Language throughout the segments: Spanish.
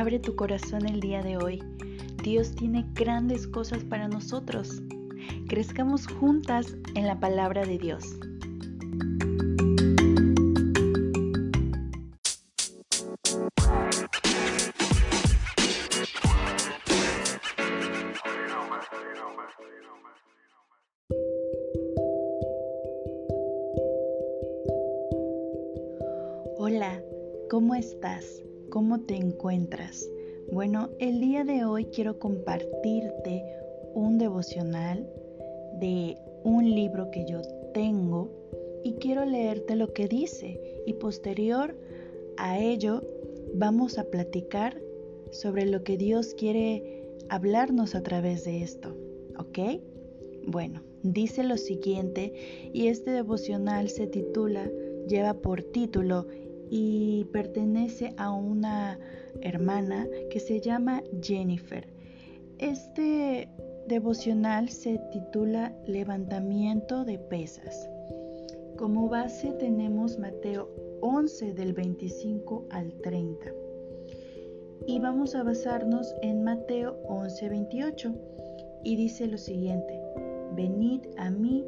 abre tu corazón el día de hoy. Dios tiene grandes cosas para nosotros. Crezcamos juntas en la palabra de Dios. Hola, ¿cómo estás? ¿Cómo te encuentras? Bueno, el día de hoy quiero compartirte un devocional de un libro que yo tengo y quiero leerte lo que dice y posterior a ello vamos a platicar sobre lo que Dios quiere hablarnos a través de esto, ¿ok? Bueno, dice lo siguiente y este devocional se titula, lleva por título y pertenece a una hermana que se llama Jennifer. Este devocional se titula Levantamiento de pesas. Como base tenemos Mateo 11 del 25 al 30. Y vamos a basarnos en Mateo 11, 28. Y dice lo siguiente, venid a mí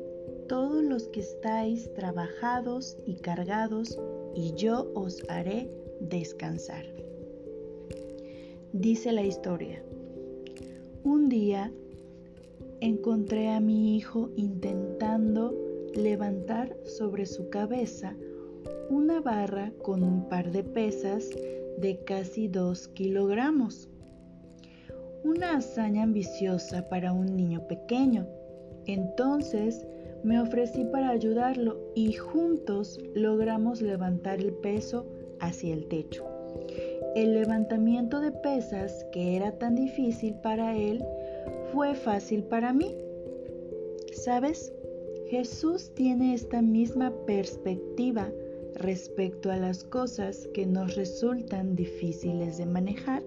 todos los que estáis trabajados y cargados y yo os haré descansar. Dice la historia. Un día encontré a mi hijo intentando levantar sobre su cabeza una barra con un par de pesas de casi dos kilogramos. Una hazaña ambiciosa para un niño pequeño. Entonces me ofrecí para ayudarlo y juntos logramos levantar el peso hacia el techo. El levantamiento de pesas, que era tan difícil para él, fue fácil para mí. ¿Sabes? Jesús tiene esta misma perspectiva respecto a las cosas que nos resultan difíciles de manejar.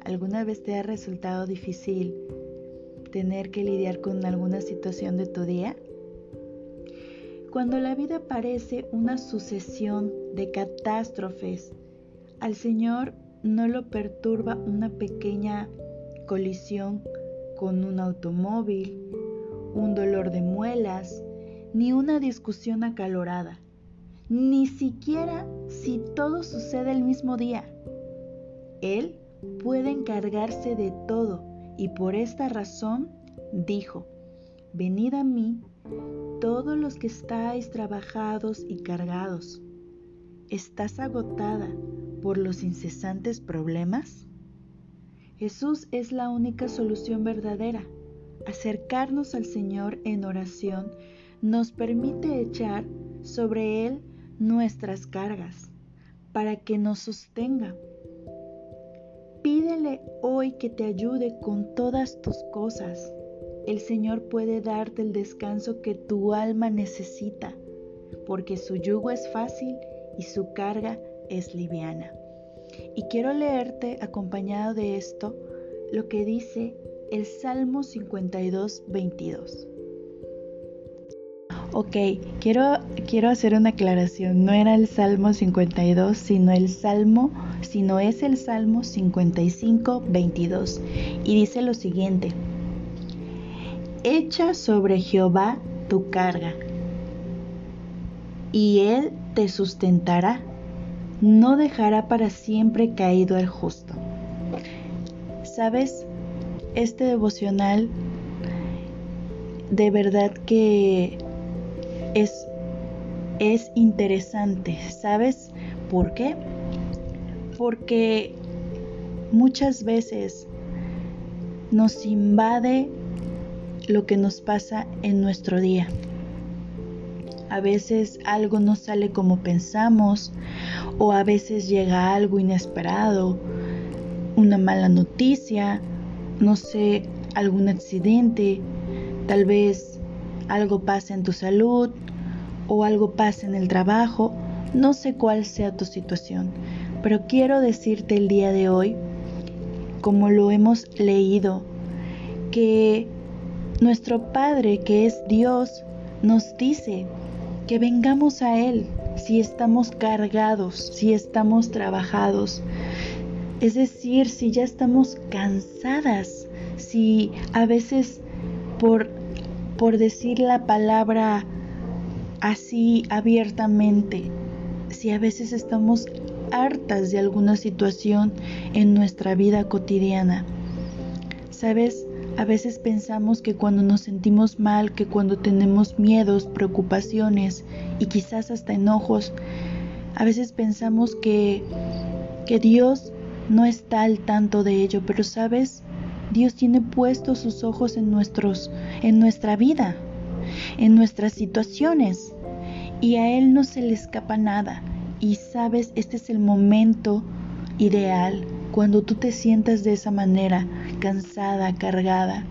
¿Alguna vez te ha resultado difícil tener que lidiar con alguna situación de tu día? Cuando la vida parece una sucesión de catástrofes, al Señor no lo perturba una pequeña colisión con un automóvil, un dolor de muelas, ni una discusión acalorada, ni siquiera si todo sucede el mismo día. Él puede encargarse de todo y por esta razón dijo, venid a mí todos los que estáis trabajados y cargados, ¿estás agotada por los incesantes problemas? Jesús es la única solución verdadera. Acercarnos al Señor en oración nos permite echar sobre Él nuestras cargas para que nos sostenga. Pídele hoy que te ayude con todas tus cosas el Señor puede darte el descanso que tu alma necesita, porque su yugo es fácil y su carga es liviana. Y quiero leerte, acompañado de esto, lo que dice el Salmo 52, 22. Ok, quiero, quiero hacer una aclaración. No era el Salmo 52, sino el Salmo, sino es el Salmo 55, 22. Y dice lo siguiente. Echa sobre Jehová tu carga, y él te sustentará, no dejará para siempre caído el justo. ¿Sabes? Este devocional de verdad que es, es interesante. ¿Sabes por qué? Porque muchas veces nos invade lo que nos pasa en nuestro día. A veces algo no sale como pensamos o a veces llega algo inesperado, una mala noticia, no sé, algún accidente, tal vez algo pasa en tu salud o algo pasa en el trabajo, no sé cuál sea tu situación, pero quiero decirte el día de hoy, como lo hemos leído, que nuestro Padre, que es Dios, nos dice que vengamos a Él si estamos cargados, si estamos trabajados, Es decir, si ya estamos cansadas, si a veces por, por decir la palabra así abiertamente, si a veces estamos hartas de alguna situación en nuestra vida cotidiana. Sabes, a veces pensamos que cuando nos sentimos mal, que cuando tenemos miedos, preocupaciones y quizás hasta enojos, a veces pensamos que, que Dios no está al tanto de ello, pero sabes, Dios tiene puestos sus ojos en nuestros en nuestra vida, en nuestras situaciones y a él no se le escapa nada. Y sabes, este es el momento ideal cuando tú te sientas de esa manera, cansada, cargada,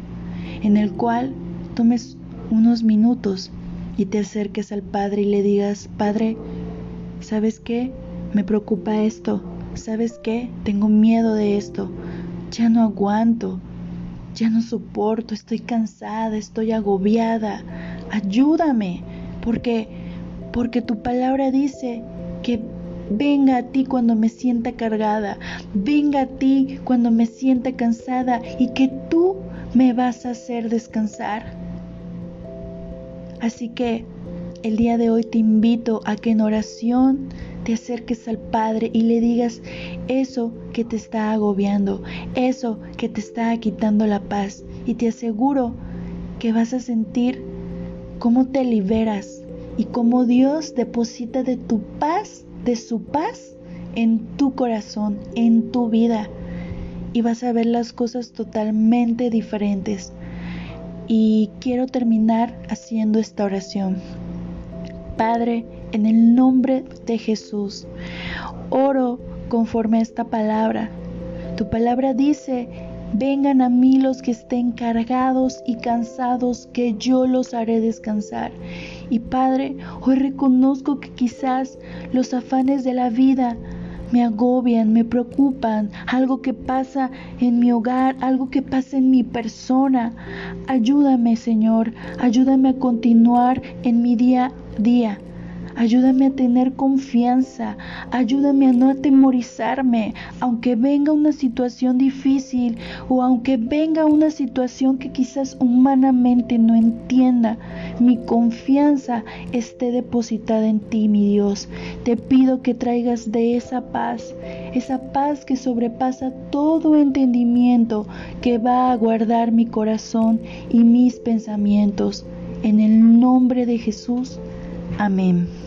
en el cual tomes unos minutos y te acerques al Padre y le digas, Padre, ¿sabes qué? Me preocupa esto, ¿sabes qué? Tengo miedo de esto, ya no aguanto, ya no soporto, estoy cansada, estoy agobiada, ayúdame, porque, porque tu palabra dice que venga a ti cuando me sienta cargada, venga a ti cuando me sienta cansada y que tú me vas a hacer descansar. Así que el día de hoy te invito a que en oración te acerques al Padre y le digas eso que te está agobiando, eso que te está quitando la paz. Y te aseguro que vas a sentir cómo te liberas y cómo Dios deposita de tu paz, de su paz, en tu corazón, en tu vida. Y vas a ver las cosas totalmente diferentes. Y quiero terminar haciendo esta oración. Padre, en el nombre de Jesús, oro conforme a esta palabra. Tu palabra dice, vengan a mí los que estén cargados y cansados, que yo los haré descansar. Y Padre, hoy reconozco que quizás los afanes de la vida me agobian, me preocupan, algo que pasa en mi hogar, algo que pasa en mi persona. Ayúdame, Señor, ayúdame a continuar en mi día a día Ayúdame a tener confianza, ayúdame a no atemorizarme, aunque venga una situación difícil o aunque venga una situación que quizás humanamente no entienda. Mi confianza esté depositada en ti, mi Dios. Te pido que traigas de esa paz, esa paz que sobrepasa todo entendimiento, que va a guardar mi corazón y mis pensamientos. En el nombre de Jesús. Amén.